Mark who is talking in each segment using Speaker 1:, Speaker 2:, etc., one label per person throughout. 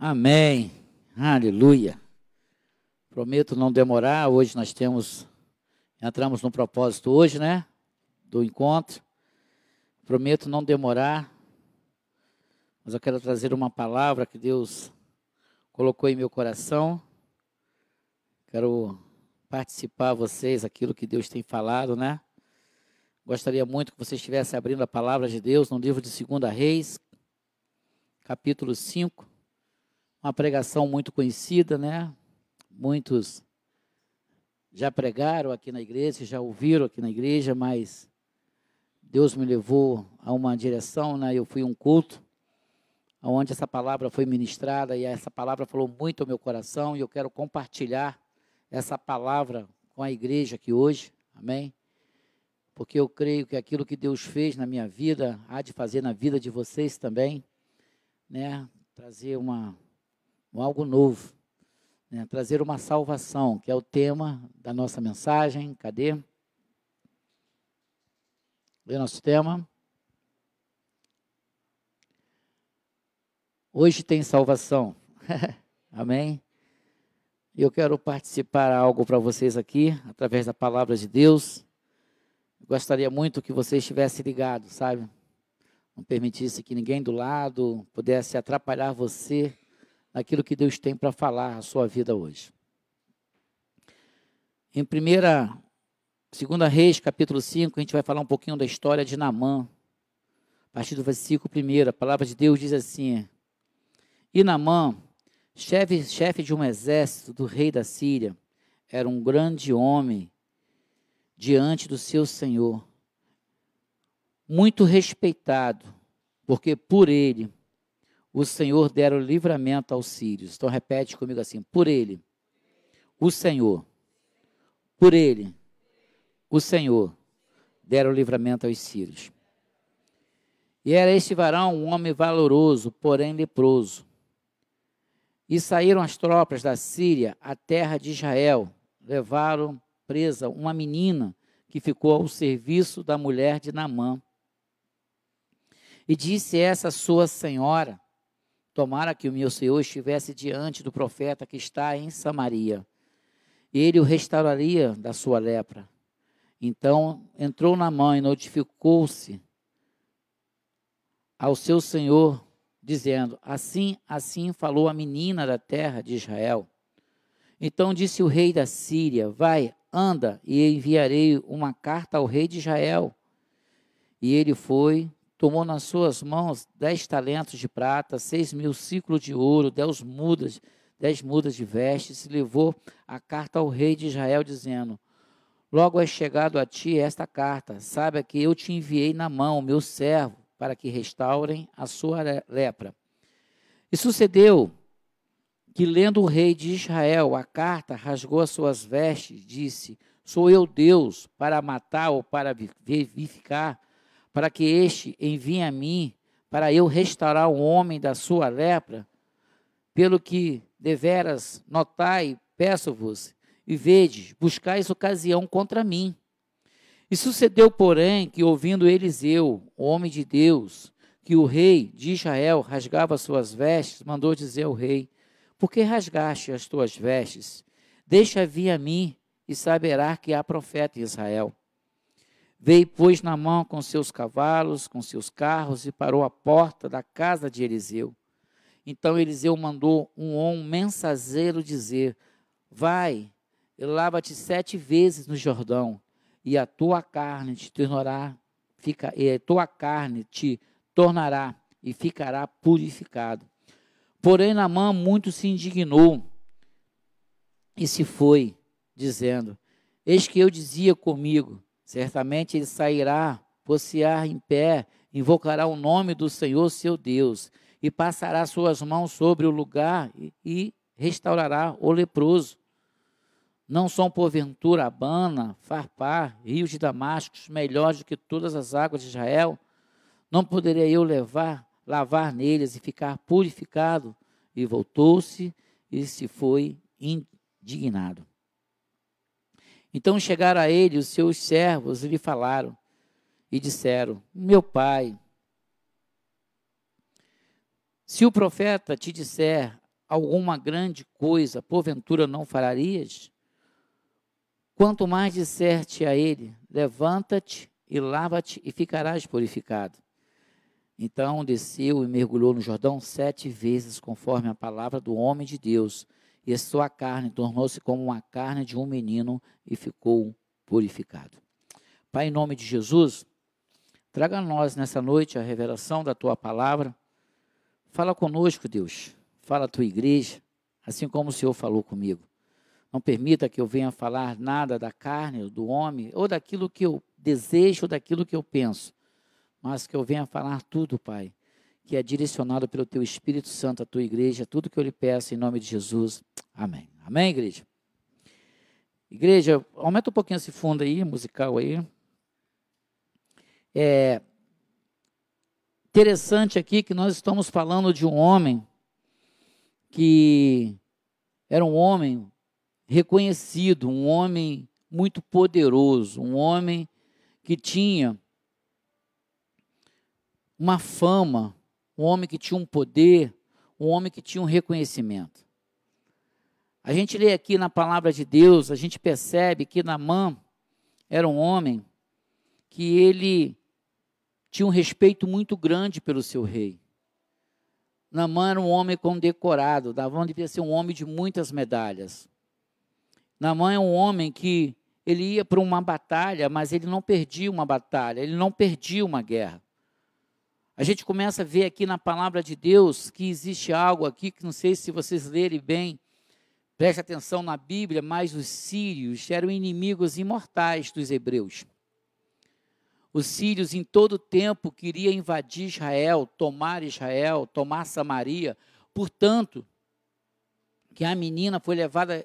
Speaker 1: Amém. Aleluia. Prometo não demorar. Hoje nós temos, entramos no propósito hoje, né? Do encontro. Prometo não demorar. Mas eu quero trazer uma palavra que Deus colocou em meu coração. Quero participar vocês aquilo que Deus tem falado, né? Gostaria muito que vocês estivessem abrindo a palavra de Deus no livro de 2 Reis, capítulo 5 uma pregação muito conhecida, né? Muitos já pregaram aqui na igreja, já ouviram aqui na igreja, mas Deus me levou a uma direção, né? Eu fui um culto onde essa palavra foi ministrada e essa palavra falou muito ao meu coração e eu quero compartilhar essa palavra com a igreja aqui hoje. Amém? Porque eu creio que aquilo que Deus fez na minha vida há de fazer na vida de vocês também, né? Trazer uma um algo novo, né? trazer uma salvação, que é o tema da nossa mensagem. Cadê? Lê nosso tema. Hoje tem salvação. Amém? Eu quero participar algo para vocês aqui, através da palavra de Deus. Gostaria muito que você estivesse ligado, sabe? Não permitisse que ninguém do lado pudesse atrapalhar você naquilo que Deus tem para falar a sua vida hoje. Em primeira, segunda Reis, capítulo 5, a gente vai falar um pouquinho da história de Namã. A partir do versículo 1, a palavra de Deus diz assim: E Namã, chefe, chefe de um exército do rei da Síria, era um grande homem diante do seu senhor, muito respeitado, porque por ele o Senhor dera o livramento aos sírios. Então repete comigo assim: por ele, o Senhor, por ele, o Senhor dera o livramento aos sírios. E era este varão um homem valoroso, porém leproso. E saíram as tropas da Síria à terra de Israel, levaram presa uma menina que ficou ao serviço da mulher de Namã. E disse essa sua senhora: Tomara que o meu Senhor estivesse diante do profeta que está em Samaria. Ele o restauraria da sua lepra. Então entrou na mão e notificou-se ao seu senhor, dizendo: Assim, assim falou a menina da terra de Israel. Então disse o rei da Síria: Vai, anda, e enviarei uma carta ao rei de Israel. E ele foi, tomou nas suas mãos dez talentos de prata, seis mil ciclos de ouro, dez mudas, dez mudas de vestes, e levou a carta ao rei de Israel, dizendo: Logo é chegado a ti esta carta, saiba que eu te enviei na mão, meu servo, para que restaurem a sua lepra. E sucedeu que, lendo o rei de Israel a carta, rasgou as suas vestes, disse: Sou eu Deus para matar ou para vivificar? Para que este envie a mim, para eu restaurar o homem da sua lepra? Pelo que deveras notai, peço-vos, e vedes, buscais ocasião contra mim. E sucedeu, porém, que ouvindo Eliseu, homem de Deus, que o rei de Israel rasgava suas vestes, mandou dizer ao rei: Por que rasgaste as tuas vestes? Deixa vir a mim e saberá que há profeta em Israel. Veio, pois, na mão com seus cavalos, com seus carros, e parou à porta da casa de Eliseu. Então Eliseu mandou um, um mensageiro dizer: Vai, lava-te sete vezes no Jordão, e a tua carne te tornará, fica, e a tua carne te tornará e ficará purificado. Porém, Namã muito se indignou e se foi, dizendo: Eis que eu dizia comigo: Certamente ele sairá, posear em pé, invocará o nome do Senhor seu Deus, e passará suas mãos sobre o lugar e, restaurará o leproso. Não são porventura Abana, Farpar, rios de Damasco, melhores do que todas as águas de Israel? Não poderia eu levar, lavar neles e ficar purificado? E voltou-se e se foi indignado. Então chegaram a ele os seus servos e lhe falaram e disseram: Meu pai, se o profeta te disser alguma grande coisa, porventura não fararias? Quanto mais disserte a ele, levanta-te e lava-te e ficarás purificado. Então desceu e mergulhou no Jordão sete vezes, conforme a palavra do homem de Deus, e a sua carne tornou-se como uma carne de um menino e ficou purificado. Pai, em nome de Jesus, traga a nós nessa noite a revelação da tua palavra. Fala conosco, Deus. Fala a tua igreja, assim como o Senhor falou comigo. Não permita que eu venha falar nada da carne, do homem, ou daquilo que eu desejo, ou daquilo que eu penso, mas que eu venha falar tudo, Pai, que é direcionado pelo Teu Espírito Santo à Tua igreja, tudo que eu lhe peço em nome de Jesus. Amém. Amém, igreja? Igreja, aumenta um pouquinho esse fundo aí, musical aí. É interessante aqui que nós estamos falando de um homem que era um homem reconhecido, um homem muito poderoso, um homem que tinha uma fama, um homem que tinha um poder, um homem que tinha um reconhecimento. A gente lê aqui na palavra de Deus, a gente percebe que Namã era um homem que ele tinha um respeito muito grande pelo seu rei. Namã era um homem condecorado, Davão devia ser um homem de muitas medalhas. Namã é um homem que ele ia para uma batalha, mas ele não perdia uma batalha, ele não perdia uma guerra. A gente começa a ver aqui na palavra de Deus que existe algo aqui que não sei se vocês lerem bem, preste atenção na Bíblia, mas os sírios eram inimigos imortais dos hebreus. Os sírios em todo o tempo queriam invadir Israel, tomar Israel, tomar Samaria. Portanto, que a menina foi levada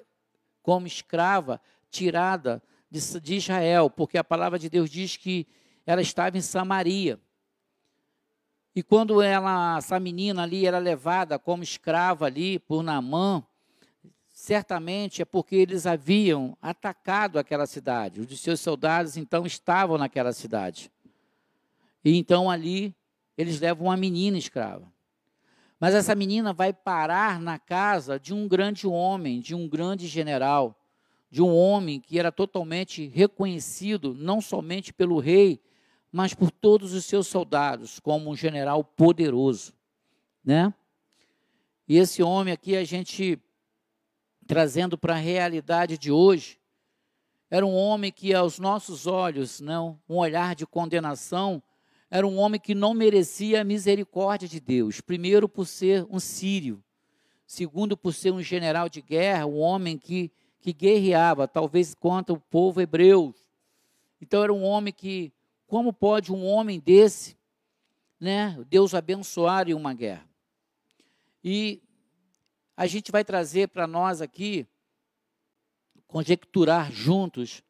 Speaker 1: como escrava, tirada de, de Israel, porque a palavra de Deus diz que ela estava em Samaria. E quando ela, essa menina ali era levada como escrava ali por Naamã, certamente é porque eles haviam atacado aquela cidade. Os seus soldados então estavam naquela cidade. E então ali eles levam uma menina escrava. Mas essa menina vai parar na casa de um grande homem, de um grande general, de um homem que era totalmente reconhecido não somente pelo rei, mas por todos os seus soldados, como um general poderoso, né? E esse homem aqui, a gente trazendo para a realidade de hoje, era um homem que aos nossos olhos, não, um olhar de condenação, era um homem que não merecia a misericórdia de Deus. Primeiro por ser um sírio, segundo por ser um general de guerra, um homem que que guerreava, talvez contra o povo hebreu. Então era um homem que como pode um homem desse, né, Deus abençoar em uma guerra? E a gente vai trazer para nós aqui, conjecturar juntos,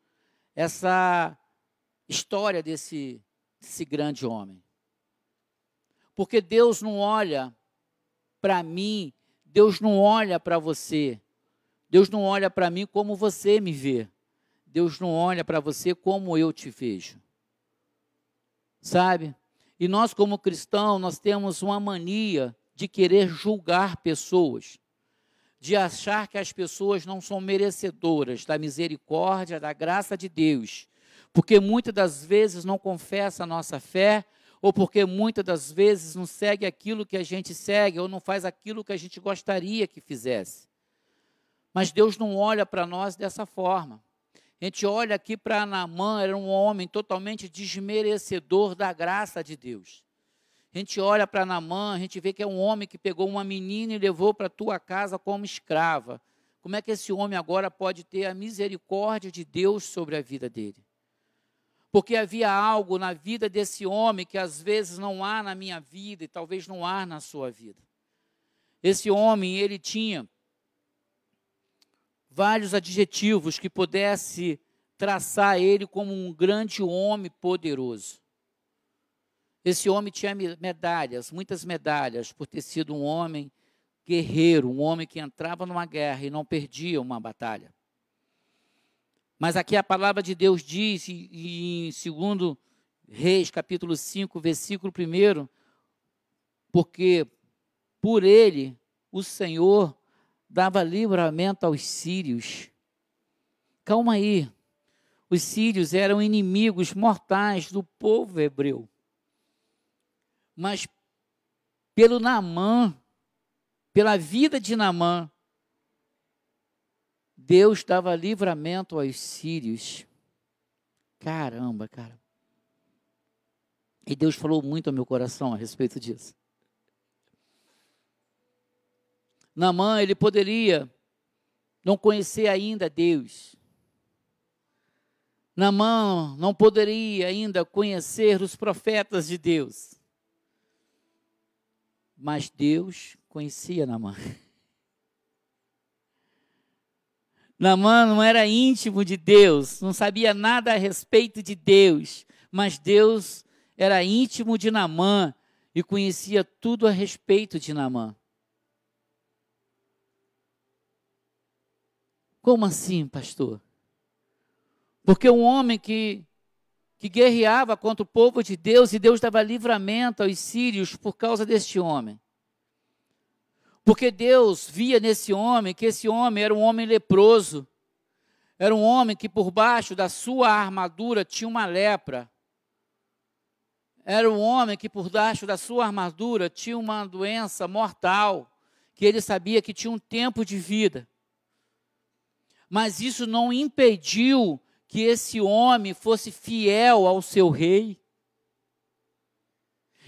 Speaker 1: essa história desse, desse grande homem. Porque Deus não olha para mim, Deus não olha para você, Deus não olha para mim como você me vê, Deus não olha para você como eu te vejo sabe? E nós, como cristãos, nós temos uma mania de querer julgar pessoas, de achar que as pessoas não são merecedoras da misericórdia, da graça de Deus, porque muitas das vezes não confessa a nossa fé, ou porque muitas das vezes não segue aquilo que a gente segue, ou não faz aquilo que a gente gostaria que fizesse. Mas Deus não olha para nós dessa forma. A gente olha aqui para Naamã, era um homem totalmente desmerecedor da graça de Deus. A gente olha para Naamã, a gente vê que é um homem que pegou uma menina e levou para a tua casa como escrava. Como é que esse homem agora pode ter a misericórdia de Deus sobre a vida dele? Porque havia algo na vida desse homem que às vezes não há na minha vida e talvez não há na sua vida. Esse homem, ele tinha vários adjetivos que pudesse traçar ele como um grande homem poderoso. Esse homem tinha medalhas, muitas medalhas, por ter sido um homem guerreiro, um homem que entrava numa guerra e não perdia uma batalha. Mas aqui a palavra de Deus diz, em 2 Reis, capítulo 5, versículo 1, porque por ele o Senhor dava livramento aos sírios. Calma aí. Os sírios eram inimigos mortais do povo hebreu. Mas pelo Namã, pela vida de Namã, Deus dava livramento aos sírios. Caramba, cara. E Deus falou muito ao meu coração a respeito disso. Namã, ele poderia não conhecer ainda Deus. Namã não poderia ainda conhecer os profetas de Deus. Mas Deus conhecia Namã. Namã não era íntimo de Deus, não sabia nada a respeito de Deus, mas Deus era íntimo de Namã e conhecia tudo a respeito de Namã. Como assim, pastor? Porque um homem que, que guerreava contra o povo de Deus e Deus dava livramento aos sírios por causa deste homem. Porque Deus via nesse homem que esse homem era um homem leproso. Era um homem que por baixo da sua armadura tinha uma lepra. Era um homem que por baixo da sua armadura tinha uma doença mortal, que ele sabia que tinha um tempo de vida. Mas isso não impediu que esse homem fosse fiel ao seu rei.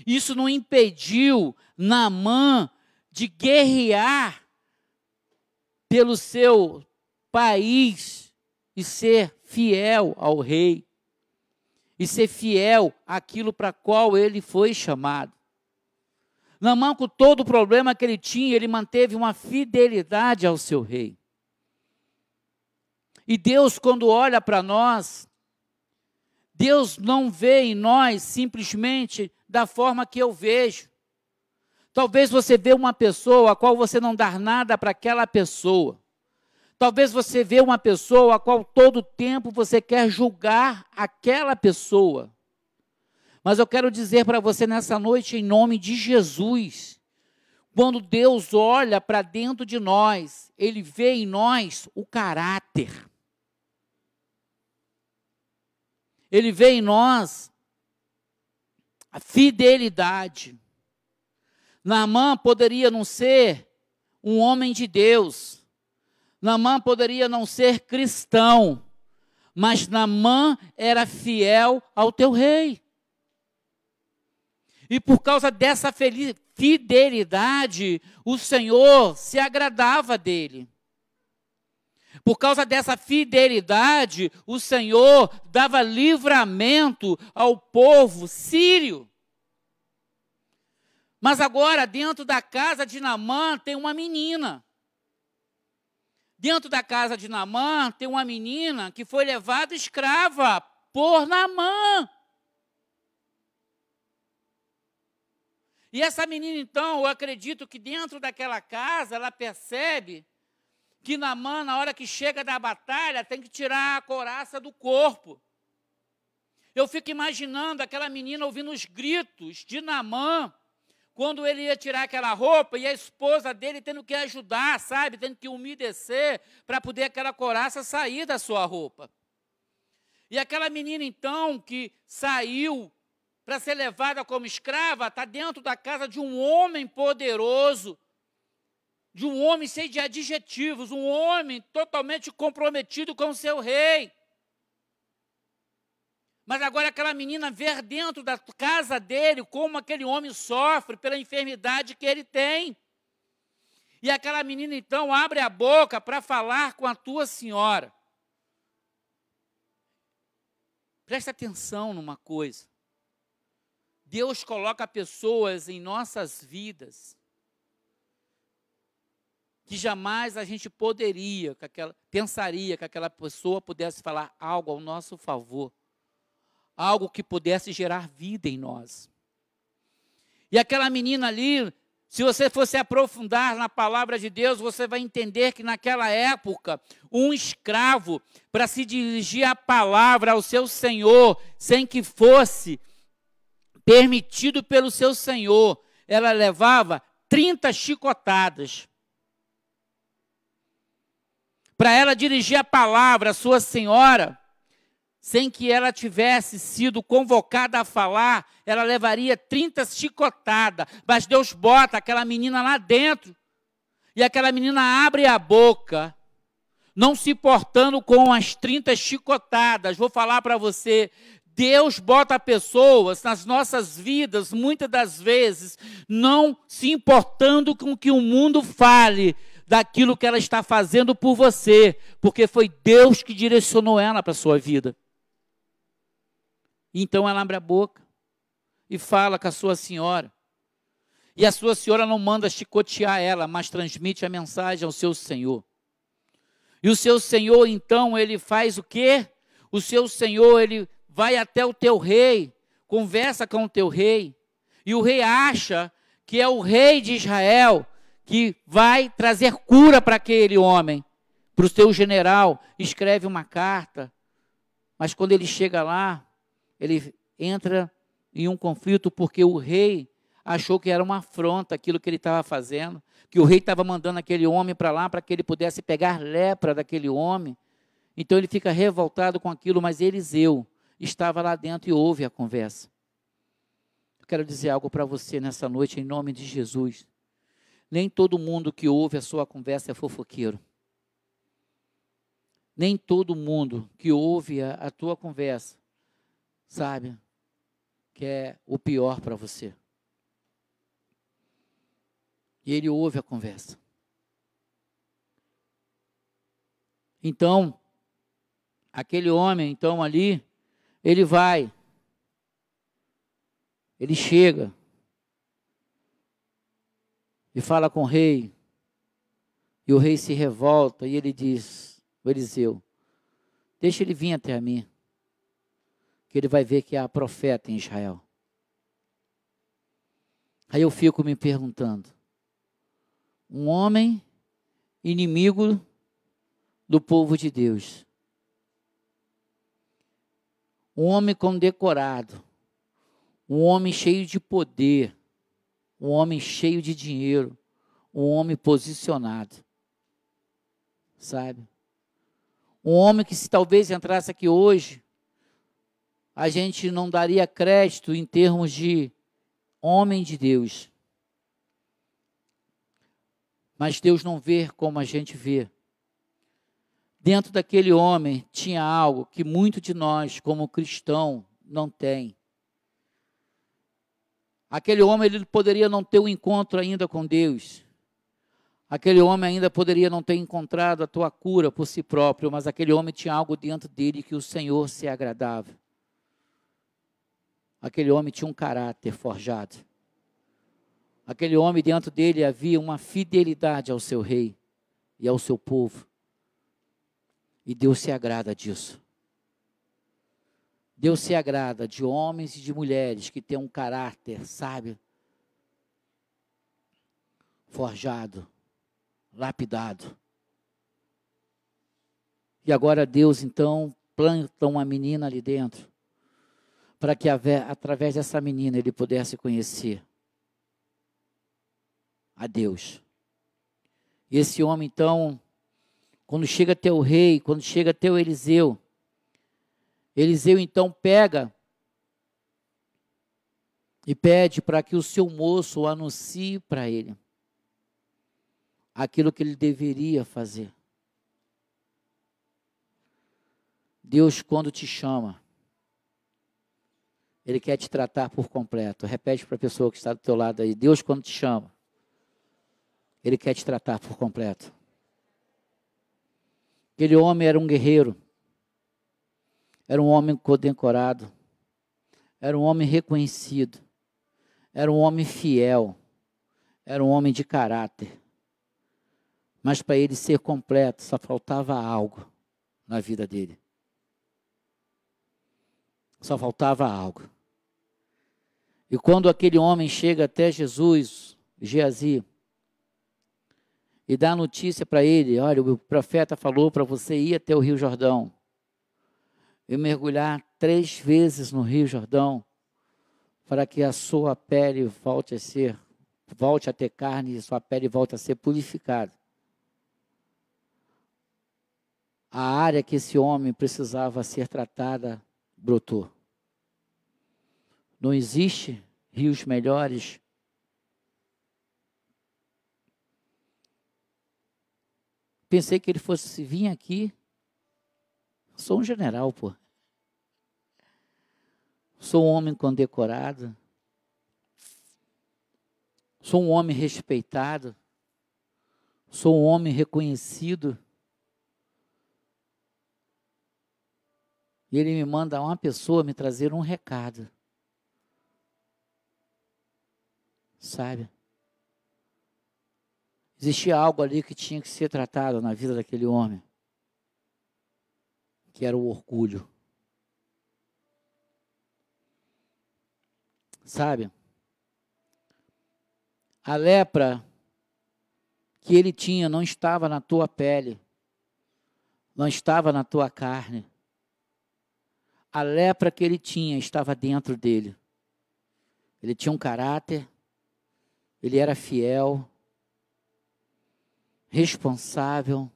Speaker 1: Isso não impediu Naamã de guerrear pelo seu país e ser fiel ao rei, e ser fiel àquilo para qual ele foi chamado. Namã, com todo o problema que ele tinha, ele manteve uma fidelidade ao seu rei. E Deus, quando olha para nós, Deus não vê em nós simplesmente da forma que eu vejo. Talvez você vê uma pessoa a qual você não dá nada para aquela pessoa. Talvez você vê uma pessoa a qual todo tempo você quer julgar aquela pessoa. Mas eu quero dizer para você nessa noite, em nome de Jesus, quando Deus olha para dentro de nós, Ele vê em nós o caráter. Ele vê em nós a fidelidade. Naamã poderia não ser um homem de Deus. Naamã poderia não ser cristão. Mas Naamã era fiel ao teu rei. E por causa dessa fidelidade, o Senhor se agradava dele. Por causa dessa fidelidade, o Senhor dava livramento ao povo sírio. Mas agora, dentro da casa de Namã, tem uma menina. Dentro da casa de Namã, tem uma menina que foi levada escrava por Namã. E essa menina, então, eu acredito que dentro daquela casa, ela percebe que Namã, na hora que chega da batalha, tem que tirar a coraça do corpo. Eu fico imaginando aquela menina ouvindo os gritos de Namã, quando ele ia tirar aquela roupa e a esposa dele tendo que ajudar, sabe, tendo que umedecer para poder aquela coraça sair da sua roupa. E aquela menina então que saiu para ser levada como escrava, está dentro da casa de um homem poderoso, de um homem cheio de adjetivos, um homem totalmente comprometido com o seu rei. Mas agora aquela menina ver dentro da casa dele como aquele homem sofre pela enfermidade que ele tem. E aquela menina então abre a boca para falar com a tua senhora. Presta atenção numa coisa. Deus coloca pessoas em nossas vidas que jamais a gente poderia, que aquela, pensaria que aquela pessoa pudesse falar algo ao nosso favor algo que pudesse gerar vida em nós. E aquela menina ali, se você fosse aprofundar na palavra de Deus, você vai entender que naquela época, um escravo, para se dirigir a palavra ao seu senhor, sem que fosse permitido pelo seu senhor, ela levava 30 chicotadas. Para ela dirigir a palavra à sua senhora, sem que ela tivesse sido convocada a falar, ela levaria 30 chicotadas. Mas Deus bota aquela menina lá dentro. E aquela menina abre a boca, não se importando com as 30 chicotadas. Vou falar para você, Deus bota pessoas nas nossas vidas, muitas das vezes, não se importando com o que o mundo fale daquilo que ela está fazendo por você, porque foi Deus que direcionou ela para a sua vida. Então ela abre a boca e fala com a sua senhora. E a sua senhora não manda chicotear ela, mas transmite a mensagem ao seu senhor. E o seu senhor, então, ele faz o quê? O seu senhor, ele vai até o teu rei, conversa com o teu rei, e o rei acha que é o rei de Israel que vai trazer cura para aquele homem. Para o seu general, escreve uma carta, mas quando ele chega lá, ele entra em um conflito porque o rei achou que era uma afronta aquilo que ele estava fazendo, que o rei estava mandando aquele homem para lá para que ele pudesse pegar lepra daquele homem. Então ele fica revoltado com aquilo, mas Eliseu estava lá dentro e ouve a conversa. Eu quero dizer algo para você nessa noite, em nome de Jesus. Nem todo mundo que ouve a sua conversa é fofoqueiro. Nem todo mundo que ouve a, a tua conversa sabe, que é o pior para você. E ele ouve a conversa. Então, aquele homem, então ali, ele vai, ele chega e fala com o rei, e o rei se revolta e ele diz, o Eliseu, deixa ele vir até a mim que ele vai ver que há profeta em Israel. Aí eu fico me perguntando: um homem inimigo do povo de Deus, um homem condecorado, um homem cheio de poder, um homem cheio de dinheiro, um homem posicionado, sabe? Um homem que se talvez entrasse aqui hoje, a gente não daria crédito em termos de homem de Deus. Mas Deus não vê como a gente vê. Dentro daquele homem tinha algo que muito de nós, como cristão, não tem. Aquele homem ele poderia não ter um encontro ainda com Deus. Aquele homem ainda poderia não ter encontrado a tua cura por si próprio, mas aquele homem tinha algo dentro dele que o Senhor se agradava aquele homem tinha um caráter forjado. Aquele homem dentro dele havia uma fidelidade ao seu rei e ao seu povo. E Deus se agrada disso. Deus se agrada de homens e de mulheres que têm um caráter, sabe? Forjado, lapidado. E agora Deus então planta uma menina ali dentro para que através dessa menina ele pudesse conhecer a Deus. E esse homem, então, quando chega até o rei, quando chega até o Eliseu, Eliseu então pega e pede para que o seu moço anuncie para ele aquilo que ele deveria fazer. Deus, quando te chama, ele quer te tratar por completo. Repete para a pessoa que está do teu lado aí. Deus, quando te chama, Ele quer te tratar por completo. Aquele homem era um guerreiro. Era um homem condecorado. Era um homem reconhecido. Era um homem fiel. Era um homem de caráter. Mas para ele ser completo, só faltava algo na vida dele. Só faltava algo. E quando aquele homem chega até Jesus, Geazi, e dá notícia para ele: olha, o profeta falou para você ir até o Rio Jordão e mergulhar três vezes no Rio Jordão, para que a sua pele volte a ser, volte a ter carne e sua pele volte a ser purificada. a área que esse homem precisava ser tratada brotou. Não existe rios melhores. Pensei que ele fosse vir aqui. Sou um general, pô. Sou um homem condecorado. Sou um homem respeitado. Sou um homem reconhecido. E ele me manda uma pessoa me trazer um recado. Sabe? Existia algo ali que tinha que ser tratado na vida daquele homem, que era o orgulho. Sabe? A lepra que ele tinha não estava na tua pele, não estava na tua carne. A lepra que ele tinha estava dentro dele. Ele tinha um caráter, ele era fiel, responsável,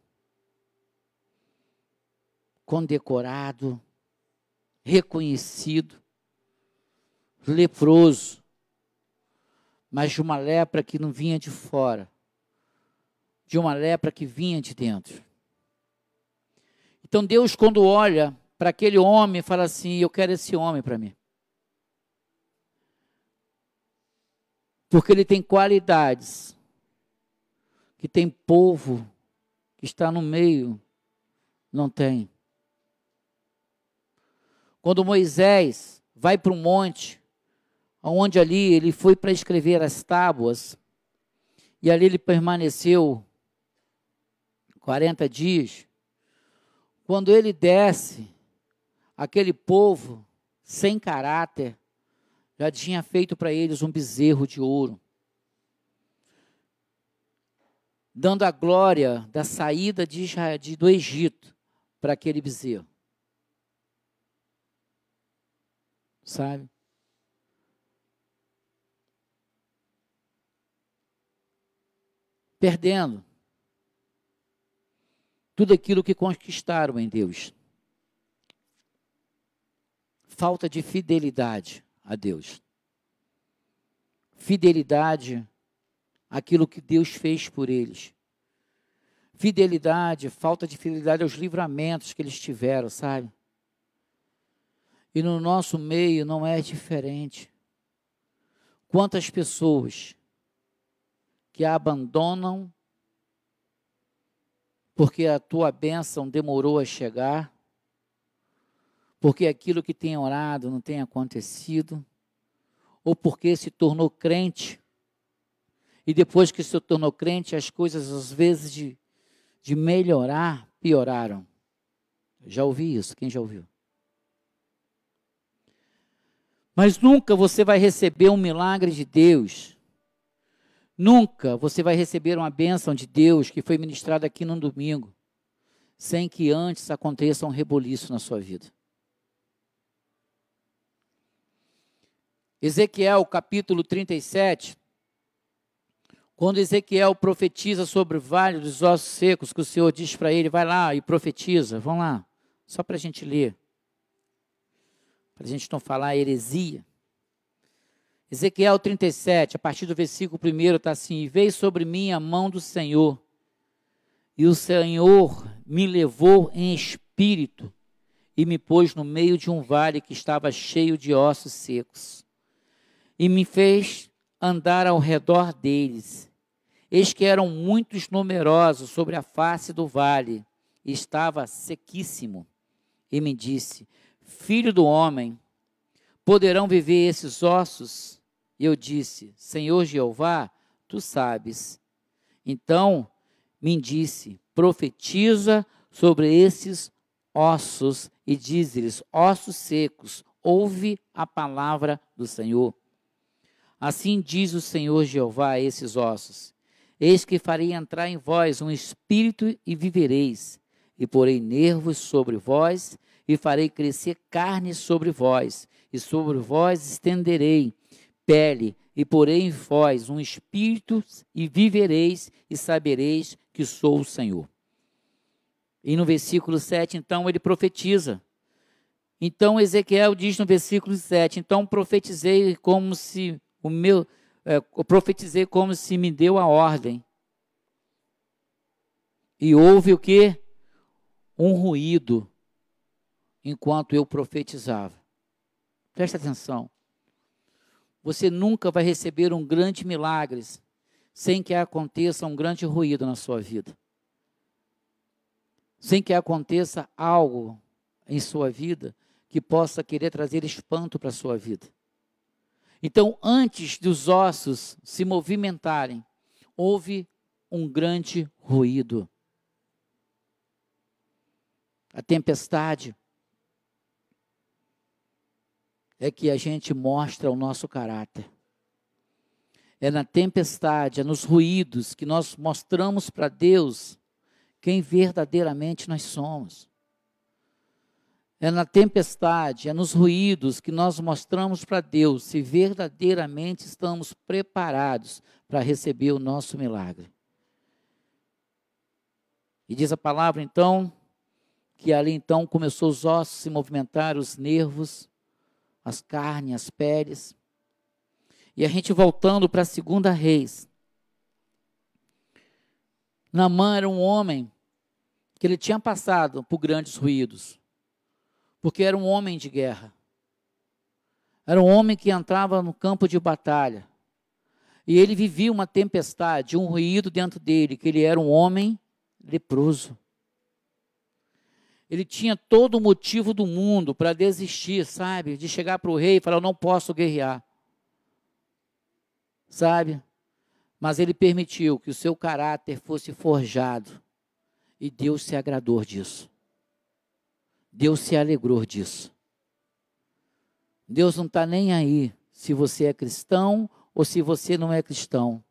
Speaker 1: condecorado, reconhecido, leproso, mas de uma lepra que não vinha de fora, de uma lepra que vinha de dentro. Então Deus, quando olha para aquele homem, fala assim: Eu quero esse homem para mim. Porque ele tem qualidades que tem povo que está no meio, não tem. Quando Moisés vai para o monte, onde ali ele foi para escrever as tábuas, e ali ele permaneceu 40 dias. Quando ele desce, aquele povo sem caráter, já tinha feito para eles um bezerro de ouro, dando a glória da saída de Israel, do Egito para aquele bezerro. Sabe? Perdendo tudo aquilo que conquistaram em Deus. Falta de fidelidade a Deus. Fidelidade àquilo que Deus fez por eles. Fidelidade, falta de fidelidade aos livramentos que eles tiveram, sabe? E no nosso meio não é diferente. Quantas pessoas que abandonam porque a tua bênção demorou a chegar, porque aquilo que tem orado não tem acontecido, ou porque se tornou crente, e depois que se tornou crente, as coisas às vezes de, de melhorar, pioraram. Já ouvi isso, quem já ouviu? Mas nunca você vai receber um milagre de Deus. Nunca você vai receber uma bênção de Deus que foi ministrada aqui num domingo, sem que antes aconteça um reboliço na sua vida. Ezequiel capítulo 37, quando Ezequiel profetiza sobre o vale dos ossos secos, que o Senhor diz para ele, vai lá e profetiza, vamos lá, só para a gente ler, para a gente não falar heresia. Ezequiel 37, a partir do versículo 1 está assim: Veio sobre mim a mão do Senhor, e o Senhor me levou em espírito e me pôs no meio de um vale que estava cheio de ossos secos e me fez andar ao redor deles. Eis que eram muitos numerosos sobre a face do vale, e estava sequíssimo. E me disse: Filho do homem, poderão viver esses ossos? E eu disse: Senhor Jeová, tu sabes. Então me disse: Profetiza sobre esses ossos e diz-lhes: Ossos secos, ouve a palavra do Senhor. Assim diz o Senhor Jeová a esses ossos: Eis que farei entrar em vós um espírito e vivereis, e porei nervos sobre vós, e farei crescer carne sobre vós, e sobre vós estenderei pele, e porei em vós um espírito, e vivereis, e sabereis que sou o Senhor. E no versículo 7, então, ele profetiza. Então Ezequiel diz no versículo 7: Então profetizei como se o meu é, profetizei como se me deu a ordem. E houve o que? Um ruído enquanto eu profetizava. Presta atenção. Você nunca vai receber um grande milagre sem que aconteça um grande ruído na sua vida. Sem que aconteça algo em sua vida que possa querer trazer espanto para a sua vida. Então, antes dos ossos se movimentarem, houve um grande ruído. A tempestade é que a gente mostra o nosso caráter. É na tempestade, é nos ruídos que nós mostramos para Deus quem verdadeiramente nós somos. É na tempestade, é nos ruídos que nós mostramos para Deus se verdadeiramente estamos preparados para receber o nosso milagre. E diz a palavra então que ali então começou os ossos se movimentar, os nervos, as carnes, as peles. E a gente voltando para a segunda reis. Namã era um homem que ele tinha passado por grandes ruídos porque era um homem de guerra. Era um homem que entrava no campo de batalha. E ele vivia uma tempestade, um ruído dentro dele, que ele era um homem leproso. Ele tinha todo o motivo do mundo para desistir, sabe? De chegar para o rei e falar: Eu não posso guerrear. Sabe? Mas ele permitiu que o seu caráter fosse forjado. E Deus se agradou disso. Deus se alegrou disso. Deus não está nem aí se você é cristão ou se você não é cristão.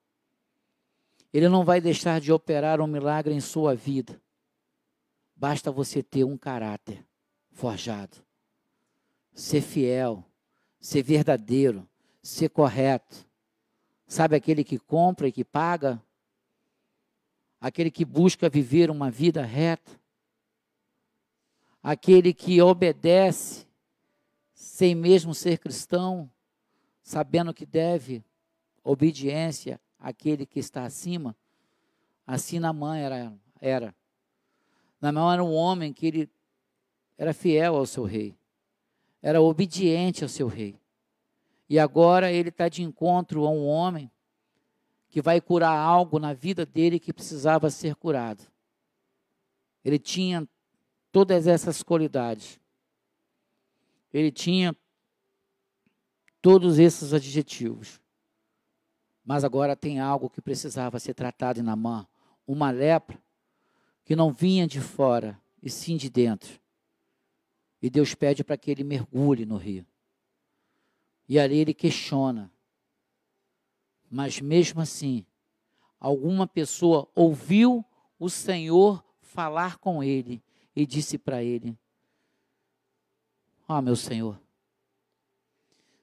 Speaker 1: Ele não vai deixar de operar um milagre em sua vida. Basta você ter um caráter forjado. Ser fiel, ser verdadeiro, ser correto. Sabe aquele que compra e que paga? Aquele que busca viver uma vida reta? aquele que obedece sem mesmo ser cristão, sabendo que deve obediência àquele que está acima, assim mãe era. era. Mãe era um homem que ele era fiel ao seu rei, era obediente ao seu rei. E agora ele está de encontro a um homem que vai curar algo na vida dele que precisava ser curado. Ele tinha todas essas qualidades. Ele tinha todos esses adjetivos. Mas agora tem algo que precisava ser tratado na mão, uma lepra que não vinha de fora, e sim de dentro. E Deus pede para que ele mergulhe no rio. E ali ele questiona. Mas mesmo assim, alguma pessoa ouviu o Senhor falar com ele e disse para ele: Ó oh, meu Senhor,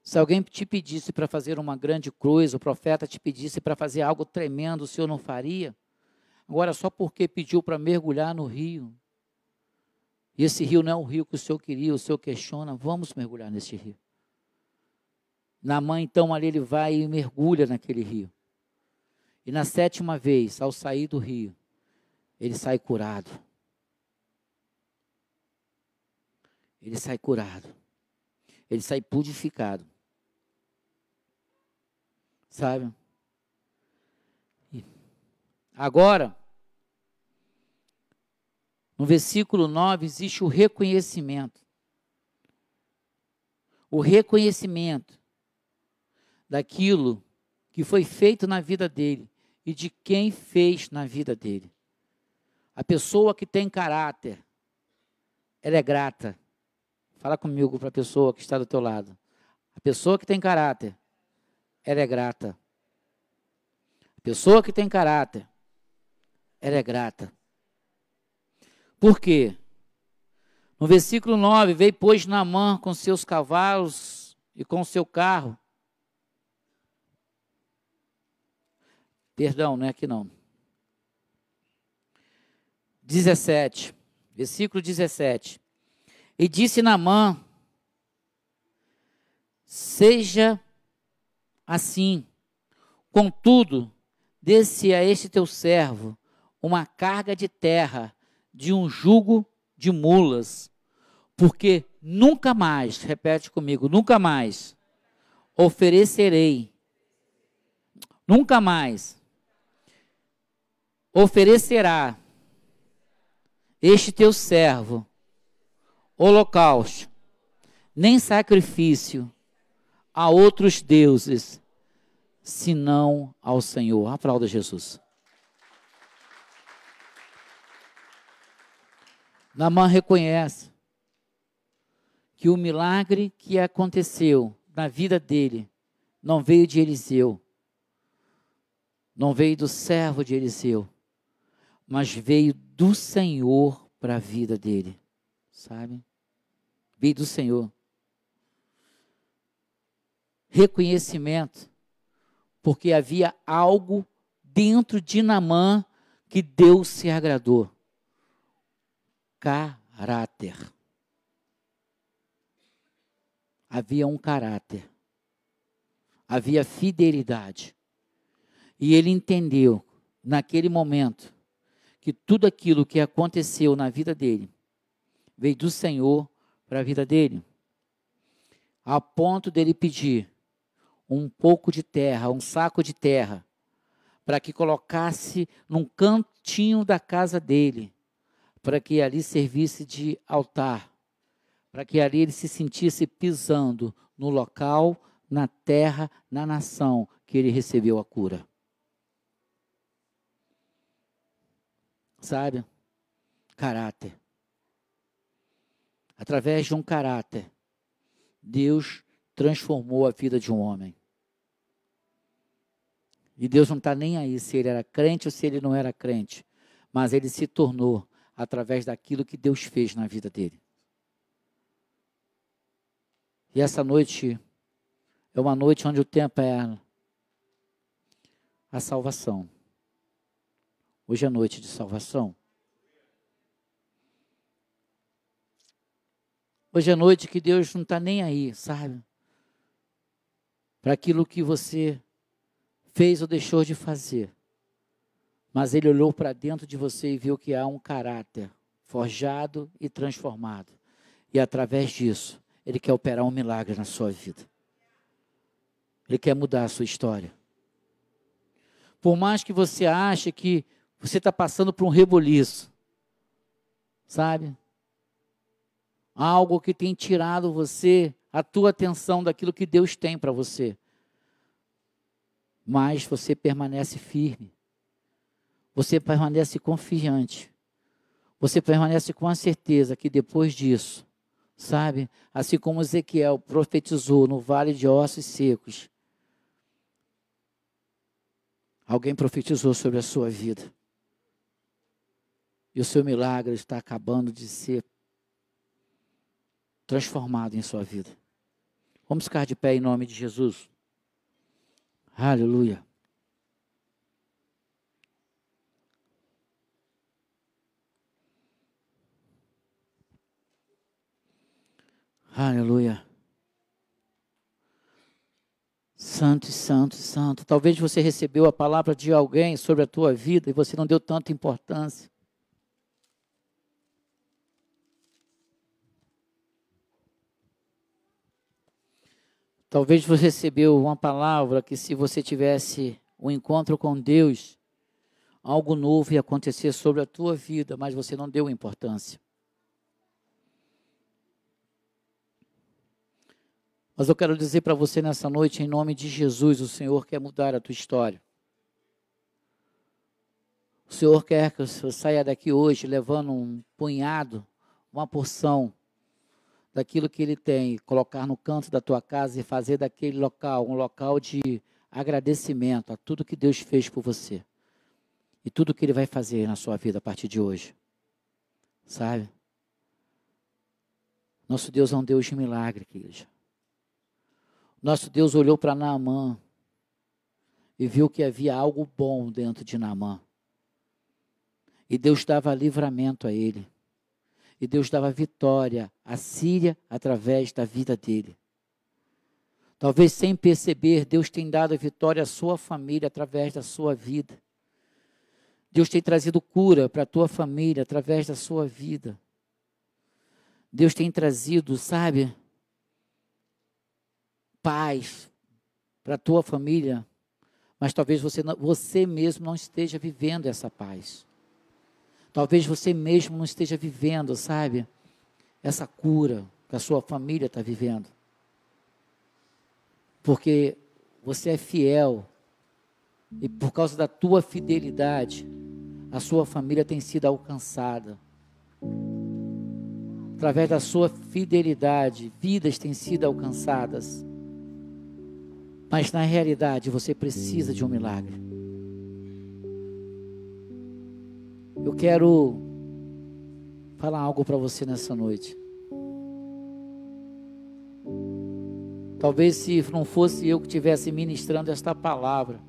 Speaker 1: se alguém te pedisse para fazer uma grande cruz, o profeta te pedisse para fazer algo tremendo, o Senhor não faria? Agora, só porque pediu para mergulhar no rio, e esse rio não é o rio que o Senhor queria, o Senhor questiona, vamos mergulhar nesse rio. Na mãe, então, ali ele vai e mergulha naquele rio. E na sétima vez, ao sair do rio, ele sai curado. ele sai curado. Ele sai purificado. Sabe? Agora, no versículo 9, existe o reconhecimento. O reconhecimento daquilo que foi feito na vida dele e de quem fez na vida dele. A pessoa que tem caráter, ela é grata. Fala comigo para a pessoa que está do teu lado. A pessoa que tem caráter, ela é grata. A pessoa que tem caráter, ela é grata. Por quê? No versículo 9, veio, pois, Naamã com seus cavalos e com seu carro. Perdão, não é aqui não. 17. versículo 17. E disse Naamã: Seja assim, contudo, desse a este teu servo uma carga de terra de um jugo de mulas, porque nunca mais, repete comigo, nunca mais oferecerei, nunca mais oferecerá este teu servo holocausto, nem sacrifício a outros deuses, senão ao Senhor. Aplauda Jesus. Namã reconhece que o milagre que aconteceu na vida dele não veio de Eliseu, não veio do servo de Eliseu, mas veio do Senhor para a vida dele, sabe? Veio do Senhor. Reconhecimento, porque havia algo dentro de Namã que Deus se agradou. Caráter. Havia um caráter. Havia fidelidade. E ele entendeu, naquele momento, que tudo aquilo que aconteceu na vida dele veio do Senhor para a vida dele, a ponto dele pedir um pouco de terra, um saco de terra, para que colocasse num cantinho da casa dele, para que ali servisse de altar, para que ali ele se sentisse pisando no local, na terra, na nação que ele recebeu a cura. Sabe? Caráter. Através de um caráter, Deus transformou a vida de um homem. E Deus não está nem aí se ele era crente ou se ele não era crente. Mas ele se tornou através daquilo que Deus fez na vida dele. E essa noite é uma noite onde o tempo é a salvação. Hoje é noite de salvação. Hoje é noite que Deus não está nem aí, sabe? Para aquilo que você fez ou deixou de fazer. Mas Ele olhou para dentro de você e viu que há um caráter forjado e transformado. E através disso, Ele quer operar um milagre na sua vida. Ele quer mudar a sua história. Por mais que você ache que você está passando por um reboliço. Sabe? Algo que tem tirado você, a tua atenção daquilo que Deus tem para você. Mas você permanece firme. Você permanece confiante. Você permanece com a certeza que depois disso, sabe? Assim como Ezequiel profetizou no vale de ossos secos, alguém profetizou sobre a sua vida. E o seu milagre está acabando de ser transformado em sua vida. Vamos ficar de pé em nome de Jesus. Aleluia. Aleluia. Santo, santo, santo. Talvez você recebeu a palavra de alguém sobre a tua vida e você não deu tanta importância. Talvez você recebeu uma palavra que se você tivesse um encontro com Deus, algo novo ia acontecer sobre a tua vida, mas você não deu importância. Mas eu quero dizer para você nessa noite, em nome de Jesus, o Senhor quer mudar a tua história. O Senhor quer que você saia daqui hoje levando um punhado, uma porção daquilo que Ele tem, colocar no canto da tua casa e fazer daquele local um local de agradecimento a tudo que Deus fez por você e tudo que Ele vai fazer na sua vida a partir de hoje. Sabe? Nosso Deus é um Deus de milagre, igreja. Nosso Deus olhou para Naamã e viu que havia algo bom dentro de Naamã. E Deus dava livramento a ele. E Deus dava vitória à Síria através da vida dele. Talvez sem perceber, Deus tem dado vitória à sua família através da sua vida. Deus tem trazido cura para a tua família através da sua vida. Deus tem trazido, sabe, paz para a tua família, mas talvez você, você mesmo não esteja vivendo essa paz. Talvez você mesmo não esteja vivendo, sabe, essa cura que a sua família está vivendo. Porque você é fiel e por causa da tua fidelidade, a sua família tem sido alcançada. Através da sua fidelidade, vidas têm sido alcançadas. Mas na realidade, você precisa de um milagre. Eu quero falar algo para você nessa noite. Talvez se não fosse eu que estivesse ministrando esta palavra,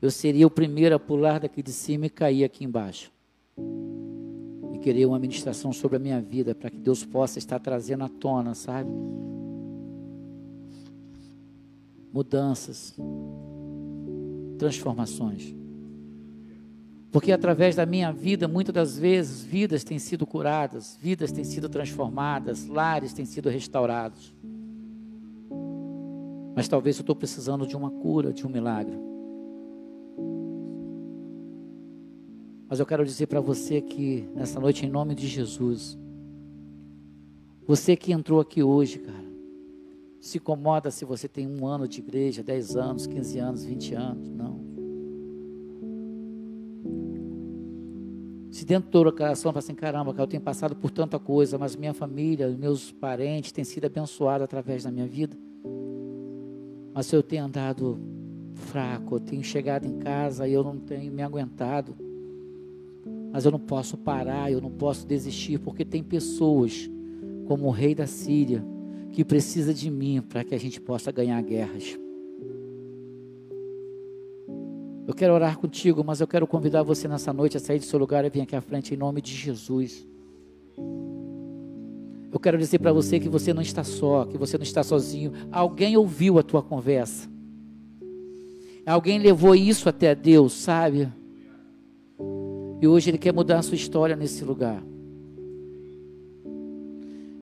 Speaker 1: eu seria o primeiro a pular daqui de cima e cair aqui embaixo. E querer uma ministração sobre a minha vida, para que Deus possa estar trazendo à tona, sabe? Mudanças, transformações. Porque através da minha vida, muitas das vezes, vidas têm sido curadas, vidas têm sido transformadas, lares têm sido restaurados. Mas talvez eu estou precisando de uma cura, de um milagre. Mas eu quero dizer para você que nessa noite, em nome de Jesus, você que entrou aqui hoje, cara, se incomoda se você tem um ano de igreja, 10 anos, 15 anos, 20 anos. Não. Se dentro do coração fala assim, caramba, cara, eu tenho passado por tanta coisa, mas minha família, meus parentes têm sido abençoados através da minha vida. Mas se eu tenho andado fraco, eu tenho chegado em casa e eu não tenho me aguentado. Mas eu não posso parar, eu não posso desistir, porque tem pessoas, como o rei da Síria, que precisa de mim para que a gente possa ganhar guerras. Eu quero orar contigo, mas eu quero convidar você nessa noite a sair do seu lugar e vir aqui à frente em nome de Jesus. Eu quero dizer para você que você não está só, que você não está sozinho. Alguém ouviu a tua conversa. Alguém levou isso até Deus, sabe? E hoje Ele quer mudar a sua história nesse lugar.